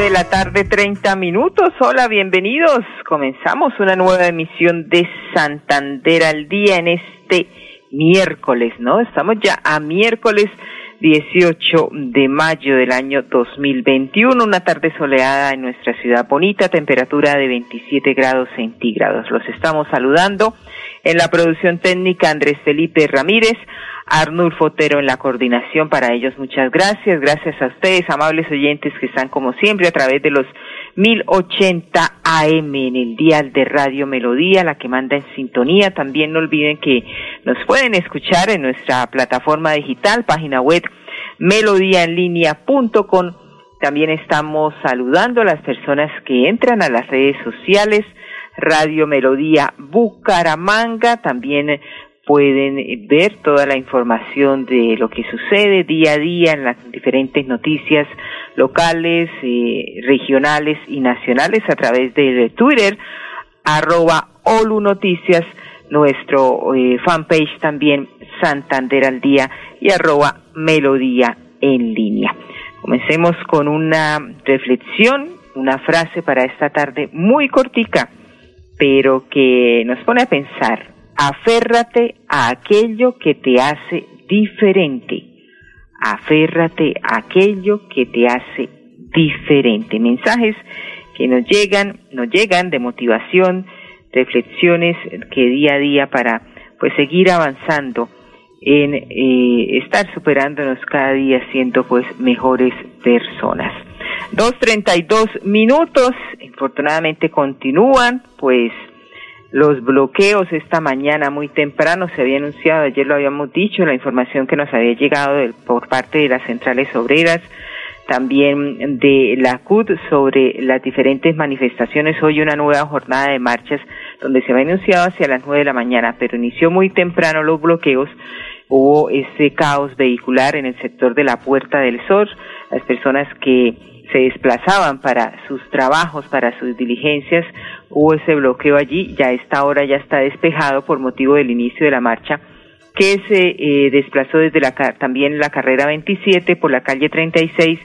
De la tarde, 30 minutos. Hola, bienvenidos. Comenzamos una nueva emisión de Santander al día en este miércoles, ¿no? Estamos ya a miércoles 18 de mayo del año 2021, una tarde soleada en nuestra ciudad bonita, temperatura de 27 grados centígrados. Los estamos saludando en la producción técnica Andrés Felipe Ramírez, Arnulfo Otero en la coordinación. Para ellos muchas gracias. Gracias a ustedes, amables oyentes que están como siempre a través de los 1080 AM en el dial de Radio Melodía, la que manda en sintonía. También no olviden que nos pueden escuchar en nuestra plataforma digital, página web melodíaenlínea.com. También estamos saludando a las personas que entran a las redes sociales, Radio Melodía Bucaramanga, también pueden ver toda la información de lo que sucede día a día en las diferentes noticias locales, eh, regionales y nacionales a través de Twitter, arroba Olu Noticias, nuestro eh, fanpage también Santander al Día y arroba Melodía en línea. Comencemos con una reflexión, una frase para esta tarde muy cortica, pero que nos pone a pensar aférrate a aquello que te hace diferente. Aférrate a aquello que te hace diferente. Mensajes que nos llegan, nos llegan de motivación, reflexiones que día a día para pues seguir avanzando en eh, estar superándonos cada día siendo pues mejores personas. Dos treinta y dos minutos, infortunadamente continúan pues los bloqueos esta mañana muy temprano se había anunciado, ayer lo habíamos dicho, la información que nos había llegado por parte de las centrales obreras, también de la CUT sobre las diferentes manifestaciones. Hoy una nueva jornada de marchas donde se había anunciado hacia las nueve de la mañana, pero inició muy temprano los bloqueos. Hubo ese caos vehicular en el sector de la Puerta del Sol. Las personas que se desplazaban para sus trabajos, para sus diligencias, hubo ese bloqueo allí, ya esta hora ya está despejado por motivo del inicio de la marcha que se eh, desplazó desde la, también la carrera 27 por la calle 36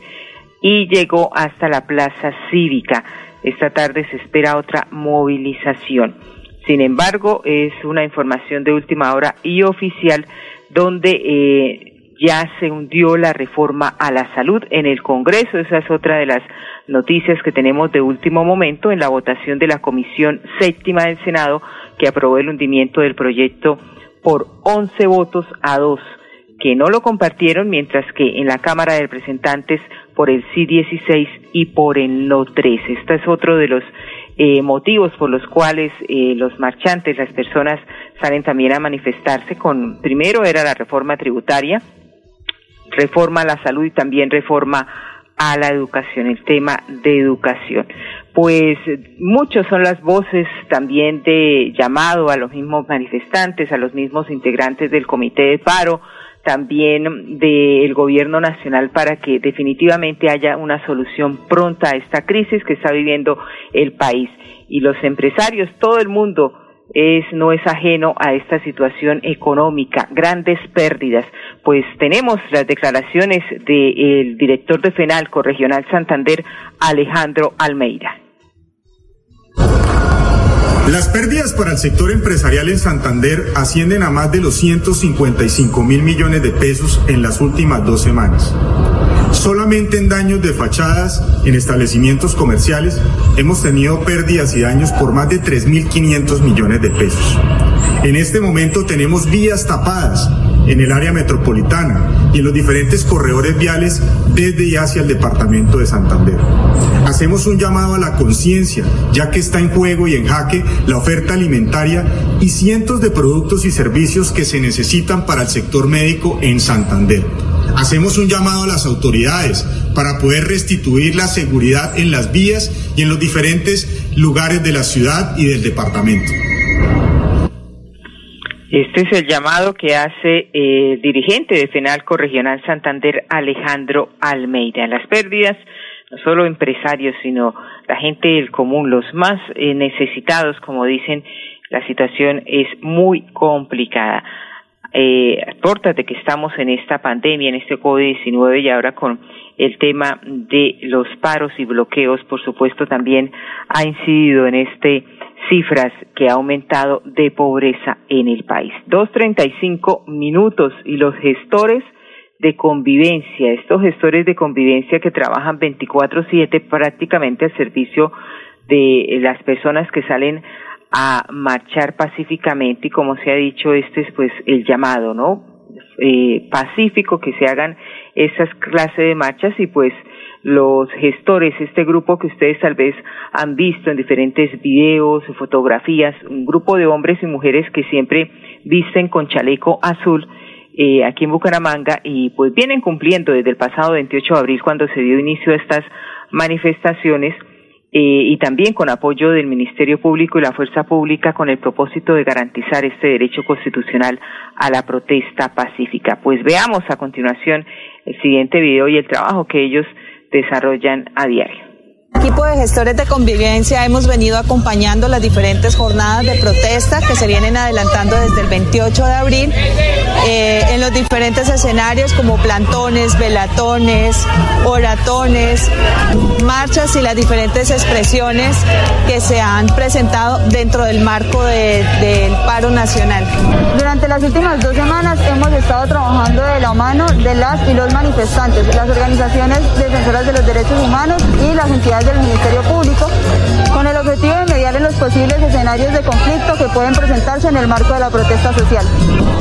y llegó hasta la plaza cívica. Esta tarde se espera otra movilización. Sin embargo, es una información de última hora y oficial donde eh, ya se hundió la reforma a la salud en el Congreso. Esa es otra de las noticias que tenemos de último momento en la votación de la Comisión Séptima del Senado que aprobó el hundimiento del proyecto por 11 votos a 2 que no lo compartieron, mientras que en la Cámara de Representantes por el sí 16 y por el no 3. Este es otro de los eh, motivos por los cuales eh, los marchantes, las personas salen también a manifestarse con, primero era la reforma tributaria, reforma a la salud y también reforma a la educación, el tema de educación. Pues muchos son las voces también de llamado a los mismos manifestantes, a los mismos integrantes del comité de paro, también del gobierno nacional para que definitivamente haya una solución pronta a esta crisis que está viviendo el país. Y los empresarios, todo el mundo, es, no es ajeno a esta situación económica, grandes pérdidas. Pues tenemos las declaraciones del director de FENALCO Regional Santander, Alejandro Almeida. Las pérdidas para el sector empresarial en Santander ascienden a más de los 155 mil millones de pesos en las últimas dos semanas. Solamente en daños de fachadas en establecimientos comerciales hemos tenido pérdidas y daños por más de 3.500 millones de pesos. En este momento tenemos vías tapadas en el área metropolitana y en los diferentes corredores viales desde y hacia el departamento de Santander. Hacemos un llamado a la conciencia, ya que está en juego y en jaque la oferta alimentaria y cientos de productos y servicios que se necesitan para el sector médico en Santander. Hacemos un llamado a las autoridades para poder restituir la seguridad en las vías y en los diferentes lugares de la ciudad y del departamento. Este es el llamado que hace el dirigente de FENALCO Regional Santander, Alejandro Almeida. Las pérdidas, no solo empresarios, sino la gente del común, los más eh, necesitados, como dicen, la situación es muy complicada eh, de que estamos en esta pandemia, en este COVID-19 y ahora con el tema de los paros y bloqueos, por supuesto, también ha incidido en este cifras que ha aumentado de pobreza en el país. Dos treinta y cinco minutos y los gestores de convivencia, estos gestores de convivencia que trabajan 24/7 prácticamente al servicio de las personas que salen a marchar pacíficamente y como se ha dicho, este es pues el llamado, ¿no? Eh, pacífico, que se hagan esas clases de marchas y pues los gestores, este grupo que ustedes tal vez han visto en diferentes videos, fotografías, un grupo de hombres y mujeres que siempre visten con chaleco azul, eh, aquí en Bucaramanga y pues vienen cumpliendo desde el pasado 28 de abril cuando se dio inicio a estas manifestaciones eh, y también con apoyo del Ministerio Público y la Fuerza Pública con el propósito de garantizar este derecho constitucional a la protesta pacífica. Pues veamos a continuación el siguiente video y el trabajo que ellos desarrollan a diario equipo de gestores de convivencia hemos venido acompañando las diferentes jornadas de protesta que se vienen adelantando desde el 28 de abril eh, en los diferentes escenarios como plantones, velatones, oratones, marchas y las diferentes expresiones que se han presentado dentro del marco del paro nacional. Durante las últimas dos semanas hemos estado trabajando de la mano de las y los manifestantes, las organizaciones defensoras de los derechos humanos y las entidades Ministerio Público con el objetivo de mediar en los posibles escenarios de conflicto que pueden presentarse en el marco de la protesta social.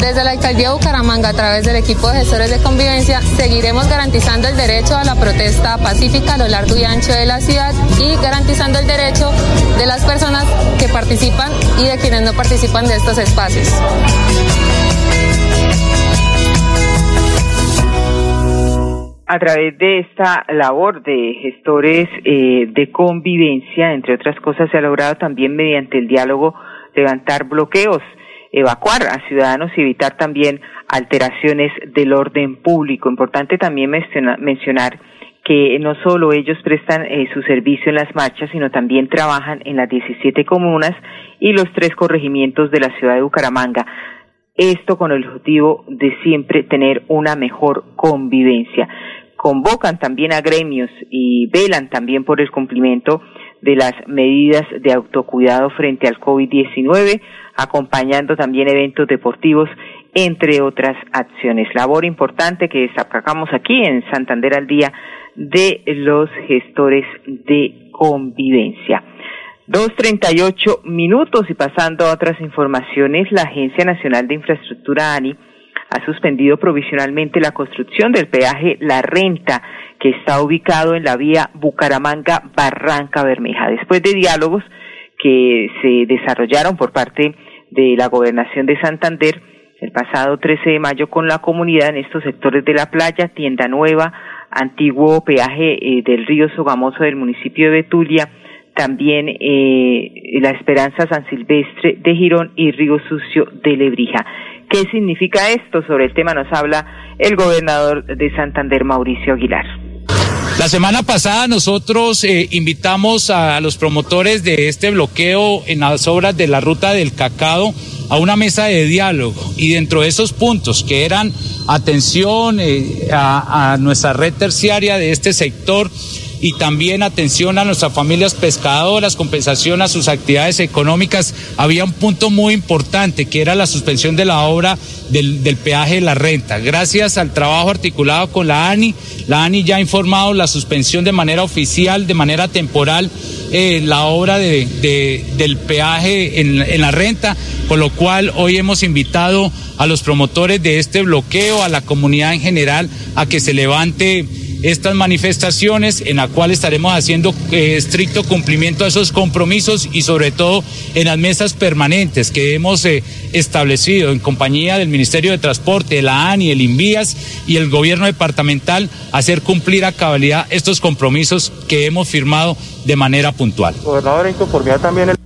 Desde la Alcaldía de Bucaramanga, a través del equipo de gestores de convivencia, seguiremos garantizando el derecho a la protesta pacífica a lo largo y ancho de la ciudad y garantizando el derecho de las personas que participan y de quienes no participan de estos espacios. A través de esta labor de gestores eh, de convivencia, entre otras cosas, se ha logrado también mediante el diálogo levantar bloqueos, evacuar a ciudadanos y evitar también alteraciones del orden público. Importante también mencionar que no solo ellos prestan eh, su servicio en las marchas, sino también trabajan en las 17 comunas y los tres corregimientos de la ciudad de Bucaramanga. Esto con el objetivo de siempre tener una mejor convivencia. Convocan también a gremios y velan también por el cumplimiento de las medidas de autocuidado frente al COVID-19, acompañando también eventos deportivos, entre otras acciones. Labor importante que destacamos aquí en Santander al día de los gestores de convivencia. Dos treinta y ocho minutos y pasando a otras informaciones, la Agencia Nacional de Infraestructura ANI ha suspendido provisionalmente la construcción del peaje La Renta, que está ubicado en la vía Bucaramanga-Barranca Bermeja. Después de diálogos que se desarrollaron por parte de la Gobernación de Santander el pasado 13 de mayo con la comunidad en estos sectores de la playa, Tienda Nueva, antiguo peaje eh, del río Sogamoso del municipio de Betulia, también eh, la Esperanza San Silvestre de Girón y Río Sucio de Lebrija. ¿Qué significa esto? Sobre el tema nos habla el gobernador de Santander, Mauricio Aguilar. La semana pasada nosotros eh, invitamos a los promotores de este bloqueo en las obras de la ruta del cacao a una mesa de diálogo y dentro de esos puntos que eran atención eh, a nuestra red terciaria de este sector, y también atención a nuestras familias pescadoras, compensación a sus actividades económicas. Había un punto muy importante que era la suspensión de la obra del, peaje de la renta. Gracias al trabajo articulado con la ANI, la ANI ya ha informado la suspensión de manera oficial, de manera temporal, eh, la obra de, del peaje en, en la renta, con lo cual hoy hemos invitado a los promotores de este bloqueo, a la comunidad en general, a que se levante estas manifestaciones en la cual estaremos haciendo eh, estricto cumplimiento a esos compromisos y sobre todo en las mesas permanentes que hemos eh, establecido en compañía del Ministerio de Transporte, la ANI, el INVIAS y el gobierno departamental hacer cumplir a cabalidad estos compromisos que hemos firmado de manera puntual. Gobernador, en conformidad también el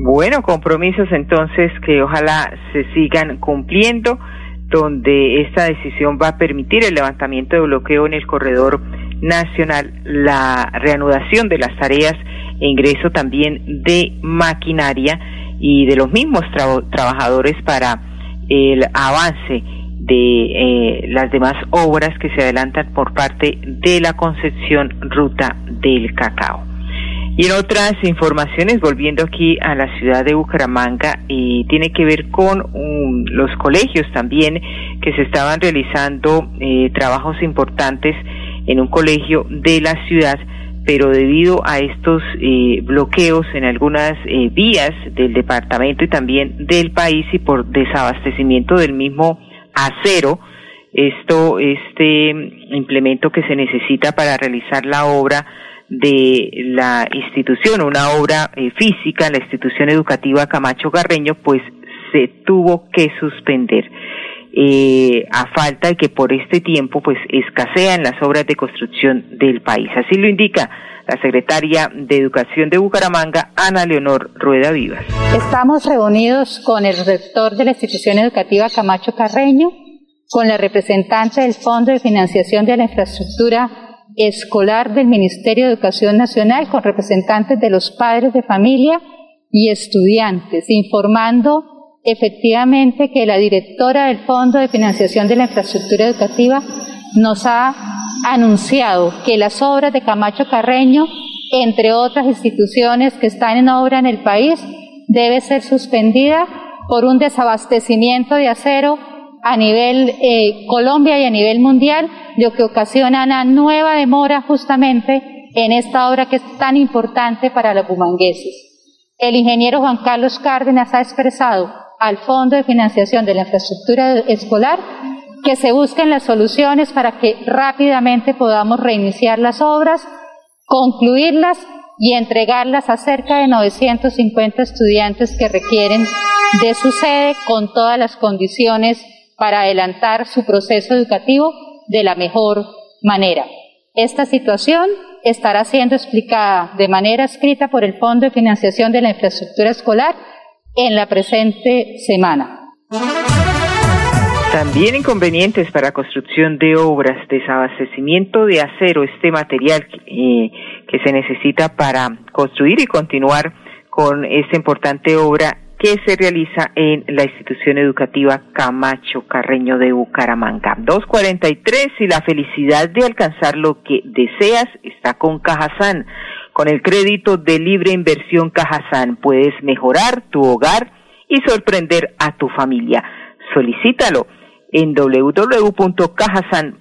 bueno, compromisos entonces que ojalá se sigan cumpliendo donde esta decisión va a permitir el levantamiento de bloqueo en el corredor nacional, la reanudación de las tareas e ingreso también de maquinaria y de los mismos trabajadores para el avance de eh, las demás obras que se adelantan por parte de la Concepción Ruta del Cacao. Y en otras informaciones, volviendo aquí a la ciudad de Bucaramanga, y tiene que ver con um, los colegios también, que se estaban realizando eh, trabajos importantes en un colegio de la ciudad, pero debido a estos eh, bloqueos en algunas eh, vías del departamento y también del país y por desabastecimiento del mismo acero, esto, este implemento que se necesita para realizar la obra, de la institución, una obra eh, física, la institución educativa Camacho Garreño, pues se tuvo que suspender. Eh, a falta de que por este tiempo pues escasean las obras de construcción del país. Así lo indica la secretaria de Educación de Bucaramanga, Ana Leonor Rueda Vivas. Estamos reunidos con el rector de la institución educativa Camacho Carreño, con la representante del Fondo de Financiación de la Infraestructura escolar del Ministerio de Educación Nacional con representantes de los padres de familia y estudiantes, informando efectivamente que la directora del Fondo de Financiación de la Infraestructura Educativa nos ha anunciado que las obras de Camacho Carreño, entre otras instituciones que están en obra en el país, debe ser suspendida por un desabastecimiento de acero a nivel eh, Colombia y a nivel mundial, lo que ocasiona una nueva demora justamente en esta obra que es tan importante para los bumangueses. El ingeniero Juan Carlos Cárdenas ha expresado al Fondo de Financiación de la Infraestructura Escolar que se busquen las soluciones para que rápidamente podamos reiniciar las obras, concluirlas y entregarlas a cerca de 950 estudiantes que requieren de su sede con todas las condiciones para adelantar su proceso educativo de la mejor manera. Esta situación estará siendo explicada de manera escrita por el Fondo de Financiación de la Infraestructura Escolar en la presente semana. También inconvenientes para construcción de obras, desabastecimiento de acero, este material eh, que se necesita para construir y continuar con esta importante obra que se realiza en la institución educativa Camacho Carreño de Bucaramanga. 243 y la felicidad de alcanzar lo que deseas está con Cajazán. Con el crédito de libre inversión Cajazán puedes mejorar tu hogar y sorprender a tu familia. Solicítalo en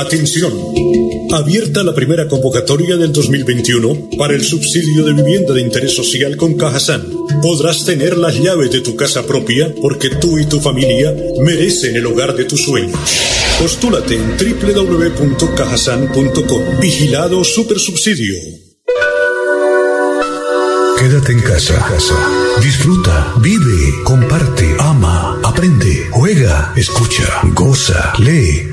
Atención. Abierta la primera convocatoria del 2021 para el subsidio de vivienda de interés social con Cajasan. Podrás tener las llaves de tu casa propia porque tú y tu familia merecen el hogar de tus sueños. Postúlate en www.cajasan.com. Vigilado Supersubsidio. Quédate en casa. Disfruta, vive, comparte, ama, aprende, juega, escucha, goza, lee,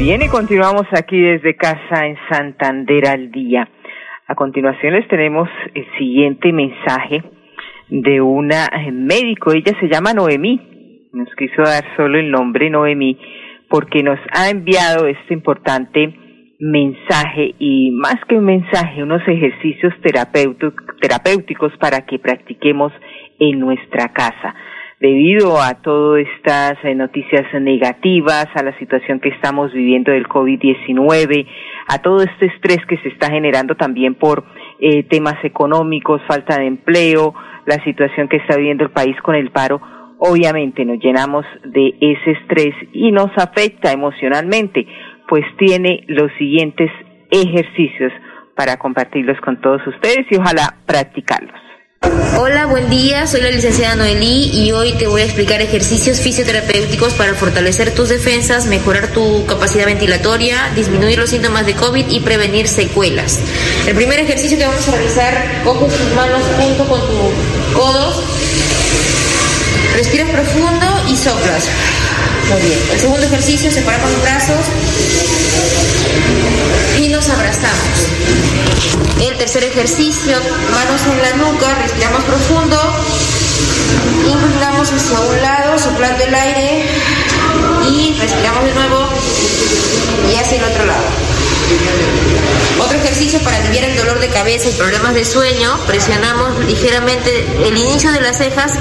Bien, y continuamos aquí desde casa en Santander al día. A continuación les tenemos el siguiente mensaje de una eh, médico. Ella se llama Noemí. Nos quiso dar solo el nombre Noemí porque nos ha enviado este importante mensaje y más que un mensaje, unos ejercicios terapéuticos para que practiquemos en nuestra casa debido a todas estas eh, noticias negativas, a la situación que estamos viviendo del COVID-19, a todo este estrés que se está generando también por eh, temas económicos, falta de empleo, la situación que está viviendo el país con el paro, obviamente nos llenamos de ese estrés y nos afecta emocionalmente, pues tiene los siguientes ejercicios para compartirlos con todos ustedes y ojalá practicarlos. Hola, buen día. Soy la licenciada Noelí y hoy te voy a explicar ejercicios fisioterapéuticos para fortalecer tus defensas, mejorar tu capacidad ventilatoria, disminuir los síntomas de COVID y prevenir secuelas. El primer ejercicio que vamos a realizar, coges tus manos junto con tus codos, respiras profundo y soplas. Muy bien. El segundo ejercicio, separamos los brazos tercer ejercicio, manos en la nuca, respiramos profundo, inclinamos hacia un lado, soplando el aire y respiramos de nuevo y hacia el otro lado. Otro ejercicio para aliviar el dolor de cabeza y problemas de sueño, presionamos ligeramente el inicio de las cejas,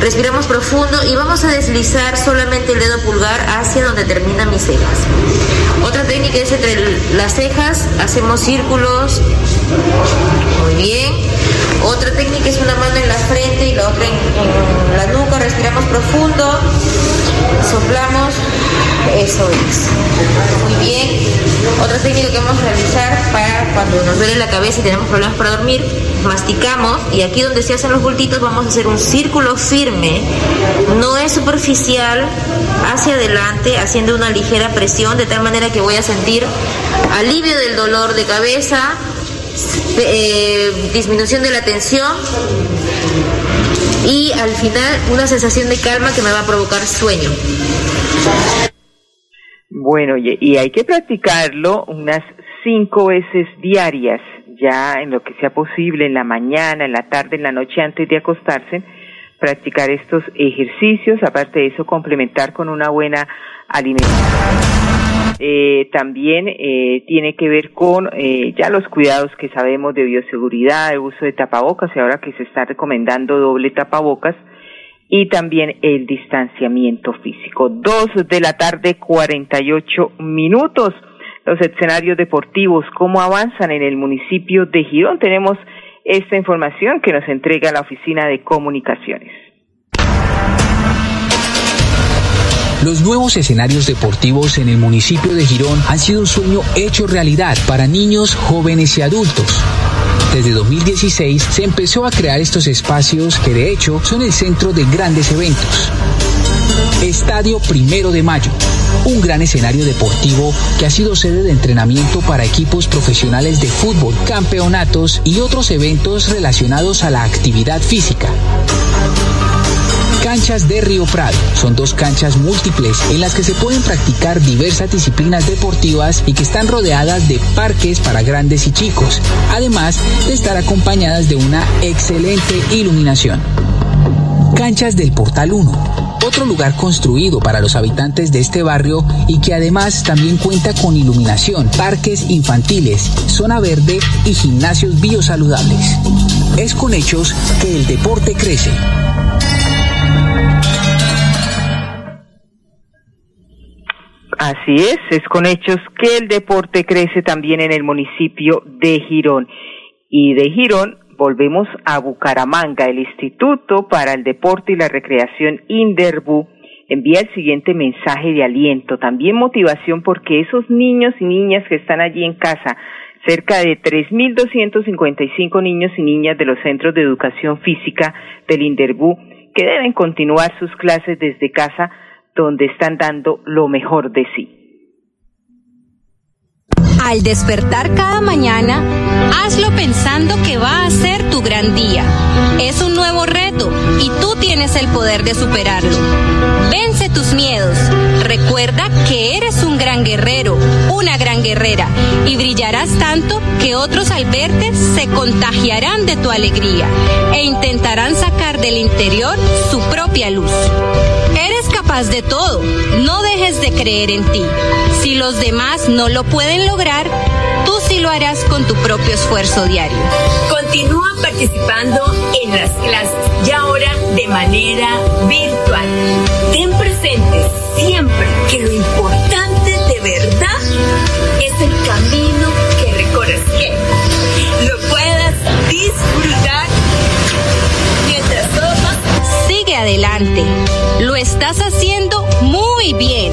respiramos profundo y vamos a deslizar solamente el dedo pulgar hacia donde terminan mis cejas. Otra técnica es entre las cejas, hacemos círculos. Muy bien. Otra técnica es una mano en la frente y la otra en, la nuca, respiramos profundo, soplamos, eso es. Muy bien. Otra técnica que vamos a realizar para cuando nos duele la cabeza y tenemos problemas para dormir, masticamos y aquí donde se hacen los bultitos vamos a hacer un círculo firme, no es superficial, hacia adelante, haciendo una ligera presión de tal manera que voy a sentir alivio del dolor de cabeza, eh, disminución de la tensión y al final una sensación de calma que me va a provocar sueño. Bueno, y hay que practicarlo unas cinco veces diarias, ya en lo que sea posible, en la mañana, en la tarde, en la noche antes de acostarse, practicar estos ejercicios, aparte de eso complementar con una buena alimentación. Eh, también eh, tiene que ver con eh, ya los cuidados que sabemos de bioseguridad, de uso de tapabocas y ahora que se está recomendando doble tapabocas y también el distanciamiento físico. Dos de la tarde, 48 minutos. Los escenarios deportivos, cómo avanzan en el municipio de Girón. Tenemos esta información que nos entrega la Oficina de Comunicaciones. Los nuevos escenarios deportivos en el municipio de Girón han sido un sueño hecho realidad para niños, jóvenes y adultos. Desde 2016 se empezó a crear estos espacios que de hecho son el centro de grandes eventos. Estadio Primero de Mayo, un gran escenario deportivo que ha sido sede de entrenamiento para equipos profesionales de fútbol, campeonatos y otros eventos relacionados a la actividad física. Canchas de Río Prado. Son dos canchas múltiples en las que se pueden practicar diversas disciplinas deportivas y que están rodeadas de parques para grandes y chicos, además de estar acompañadas de una excelente iluminación. Canchas del Portal 1 otro lugar construido para los habitantes de este barrio y que además también cuenta con iluminación, parques infantiles, zona verde y gimnasios biosaludables. Es con hechos que el deporte crece. Así es, es con hechos que el deporte crece también en el municipio de Girón. Y de Girón volvemos a Bucaramanga. El Instituto para el Deporte y la Recreación Inderbu envía el siguiente mensaje de aliento, también motivación porque esos niños y niñas que están allí en casa, cerca de 3.255 niños y niñas de los centros de educación física del Inderbu, que deben continuar sus clases desde casa, donde están dando lo mejor de sí. Al despertar cada mañana, hazlo pensando que va a ser tu gran día. Es un nuevo reto y tú tienes el poder de superarlo. Vence tus miedos. Recuerda que eres un gran guerrero, una gran guerrera, y brillarás tanto que otros al verte se contagiarán de tu alegría e intentarán sacar del interior su propia luz. Eres capaz de todo, no dejes de creer en ti. Si los demás no lo pueden lograr, tú sí lo harás con tu propio esfuerzo diario. Continúa participando en las clases y ahora de manera virtual. Ten presente siempre que lo importante de verdad es el camino que recorres, que lo puedas disfrutar adelante. Lo estás haciendo muy bien.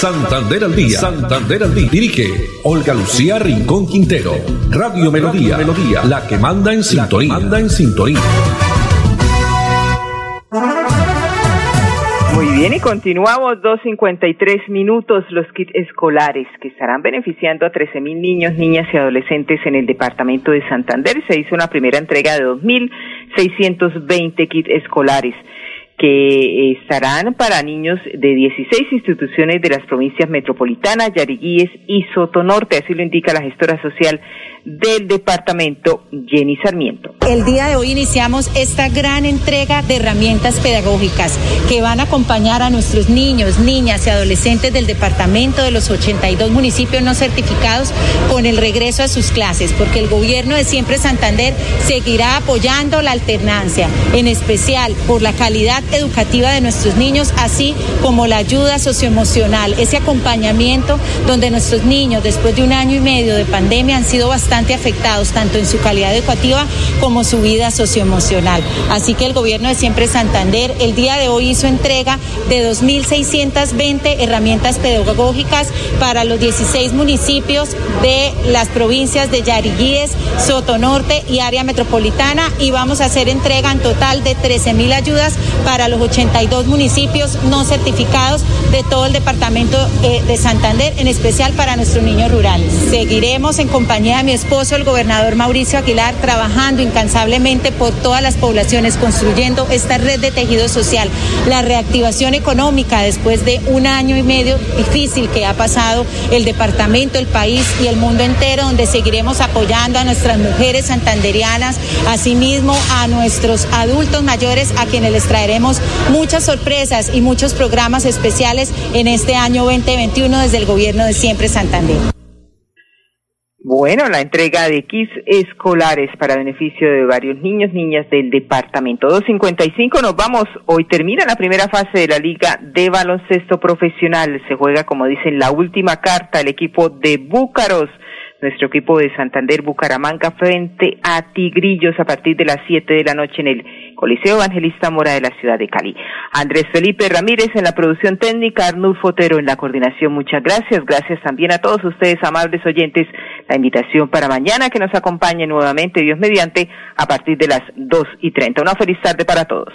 Santander al día. Santander al día. Dirige Olga Lucía Rincón Quintero. Radio Melodía. Melodía. La que manda en sintonía. manda en sintonía. Muy bien, y continuamos 2.53 minutos los kits escolares que estarán beneficiando a 13.000 niños, niñas y adolescentes en el departamento de Santander. Se hizo una primera entrega de 2.620 kits escolares que estarán para niños de 16 instituciones de las provincias metropolitanas, Yariguíes y Sotonorte, así lo indica la gestora social del departamento Jenny Sarmiento. El día de hoy iniciamos esta gran entrega de herramientas pedagógicas que van a acompañar a nuestros niños, niñas y adolescentes del departamento de los 82 municipios no certificados con el regreso a sus clases, porque el gobierno de Siempre Santander seguirá apoyando la alternancia, en especial por la calidad educativa de nuestros niños, así como la ayuda socioemocional, ese acompañamiento donde nuestros niños después de un año y medio de pandemia han sido bastante afectados, tanto en su calidad educativa como su vida socioemocional. Así que el gobierno de Siempre Santander el día de hoy hizo entrega de 2.620 herramientas pedagógicas para los 16 municipios de las provincias de Yariguíes, Sotonorte y área metropolitana y vamos a hacer entrega en total de 13.000 ayudas para los 82 municipios no certificados de todo el departamento eh, de Santander, en especial para nuestros niños rurales. Seguiremos en compañía de mi esposo, el gobernador Mauricio Aguilar, trabajando incansablemente por todas las poblaciones, construyendo esta red de tejido social, la reactivación económica después de un año y medio difícil que ha pasado el departamento, el país y el mundo entero, donde seguiremos apoyando a nuestras mujeres santanderianas, asimismo a nuestros adultos mayores, a quienes les traeremos muchas sorpresas y muchos programas especiales en este año 2021 desde el gobierno de Siempre Santander. Bueno, la entrega de kits escolares para beneficio de varios niños, niñas del departamento. 255 nos vamos. Hoy termina la primera fase de la Liga de Baloncesto Profesional. Se juega, como dicen, la última carta, el equipo de Búcaros nuestro equipo de Santander Bucaramanga frente a Tigrillos a partir de las 7 de la noche en el Coliseo Evangelista Mora de la ciudad de Cali. Andrés Felipe Ramírez en la producción técnica, Arnulfo Fotero en la coordinación. Muchas gracias. Gracias también a todos ustedes, amables oyentes. La invitación para mañana que nos acompañe nuevamente, Dios mediante, a partir de las 2 y 30. Una feliz tarde para todos.